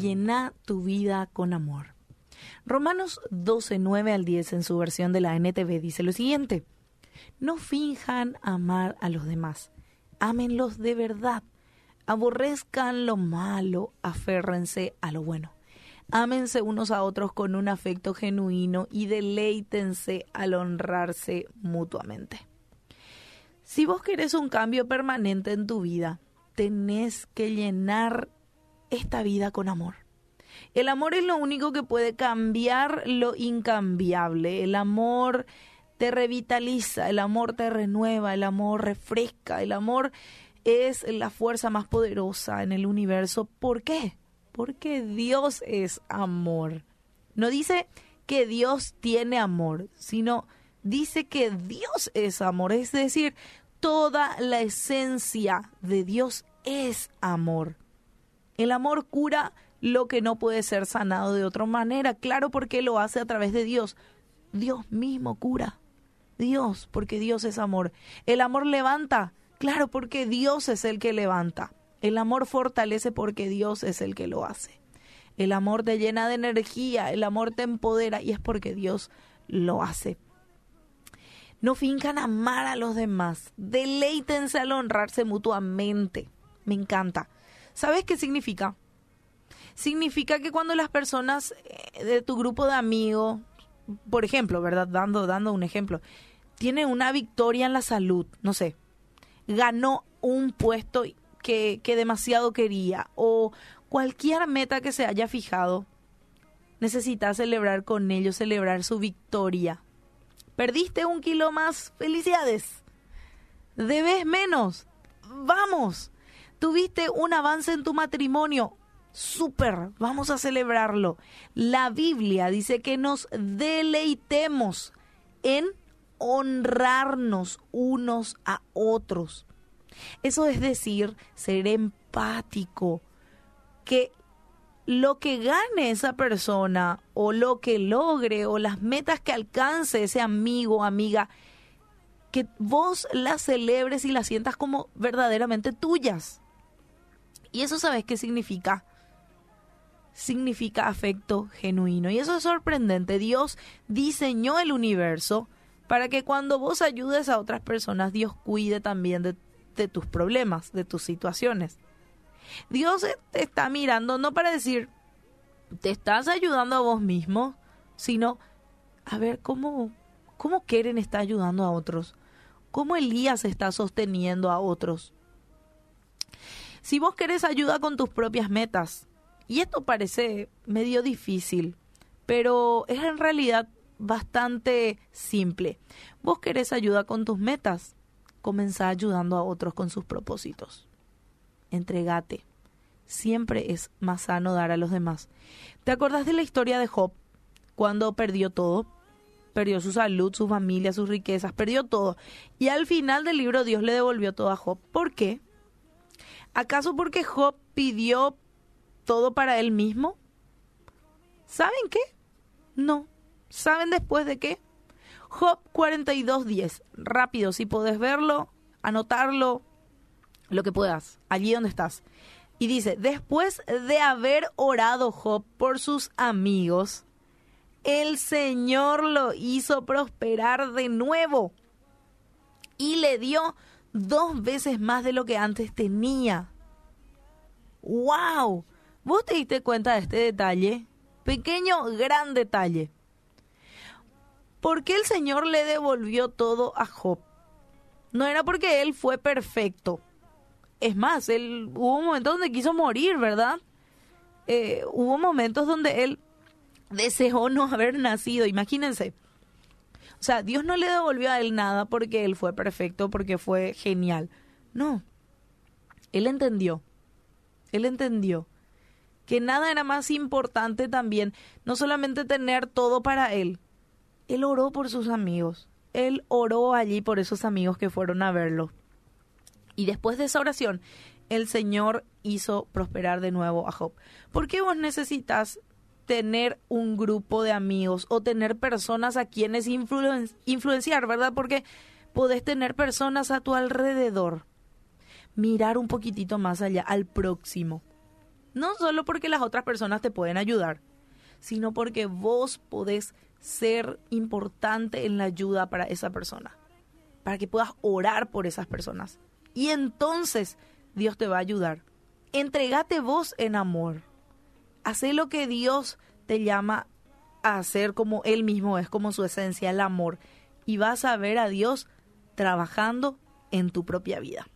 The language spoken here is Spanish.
llena tu vida con amor. Romanos 12, 9 al 10 en su versión de la NTV dice lo siguiente. No finjan amar a los demás, ámenlos de verdad, aborrezcan lo malo, aférrense a lo bueno. Ámense unos a otros con un afecto genuino y deleítense al honrarse mutuamente. Si vos querés un cambio permanente en tu vida, tenés que llenar esta vida con amor. El amor es lo único que puede cambiar lo incambiable. El amor te revitaliza, el amor te renueva, el amor refresca, el amor es la fuerza más poderosa en el universo. ¿Por qué? Porque Dios es amor. No dice que Dios tiene amor, sino dice que Dios es amor. Es decir, toda la esencia de Dios es amor. El amor cura lo que no puede ser sanado de otra manera. Claro, porque lo hace a través de Dios. Dios mismo cura. Dios, porque Dios es amor. El amor levanta. Claro, porque Dios es el que levanta. El amor fortalece porque Dios es el que lo hace. El amor te llena de energía, el amor te empodera y es porque Dios lo hace. No fincan amar a los demás. Deleítense al honrarse mutuamente. Me encanta. ¿Sabes qué significa? Significa que cuando las personas eh, de tu grupo de amigos, por ejemplo, ¿verdad? Dando, dando un ejemplo, tiene una victoria en la salud, no sé, ganó un puesto que, que demasiado quería o cualquier meta que se haya fijado, necesita celebrar con ellos, celebrar su victoria. Perdiste un kilo más, felicidades. Debes menos, vamos. Tuviste un avance en tu matrimonio, súper, vamos a celebrarlo. La Biblia dice que nos deleitemos en honrarnos unos a otros. Eso es decir, ser empático, que lo que gane esa persona o lo que logre o las metas que alcance ese amigo amiga, que vos las celebres y las sientas como verdaderamente tuyas. ¿Y eso sabes qué significa? Significa afecto genuino. Y eso es sorprendente. Dios diseñó el universo para que cuando vos ayudes a otras personas, Dios cuide también de, tus problemas, de tus situaciones. Dios te está mirando no para decir, te estás ayudando a vos mismo, sino a ver cómo, cómo Keren está ayudando a otros, cómo Elías está sosteniendo a otros. Si vos querés ayuda con tus propias metas, y esto parece medio difícil, pero es en realidad bastante simple. Vos querés ayuda con tus metas, comenzá ayudando a otros con sus propósitos entregate. Siempre es más sano dar a los demás. ¿Te acordás de la historia de Job cuando perdió todo? Perdió su salud, su familia, sus riquezas, perdió todo. Y al final del libro Dios le devolvió todo a Job. ¿Por qué? ¿Acaso porque Job pidió todo para él mismo? ¿Saben qué? No. ¿Saben después de qué? Job 42.10. Rápido, si podés verlo, anotarlo, lo que puedas, allí donde estás. Y dice, después de haber orado Job por sus amigos, el Señor lo hizo prosperar de nuevo y le dio dos veces más de lo que antes tenía. ¡Wow! ¿Vos te diste cuenta de este detalle? Pequeño, gran detalle. ¿Por qué el Señor le devolvió todo a Job? No era porque él fue perfecto es más, él hubo un momento donde quiso morir, ¿verdad? Eh, hubo momentos donde él deseó no haber nacido, imagínense. O sea, Dios no le devolvió a él nada porque él fue perfecto, porque fue genial. No, él entendió, él entendió que nada era más importante también, no solamente tener todo para él, él oró por sus amigos, él oró allí por esos amigos que fueron a verlo. Y después de esa oración, el Señor hizo prosperar de nuevo a Job. ¿Por qué vos necesitas tener un grupo de amigos o tener personas a quienes influenciar, verdad? Porque podés tener personas a tu alrededor. Mirar un poquitito más allá, al próximo. No solo porque las otras personas te pueden ayudar, sino porque vos podés ser importante en la ayuda para esa persona, para que puedas orar por esas personas. Y entonces Dios te va a ayudar. Entregate vos en amor. Hacé lo que Dios te llama a hacer como Él mismo es, como su esencia, el amor. Y vas a ver a Dios trabajando en tu propia vida.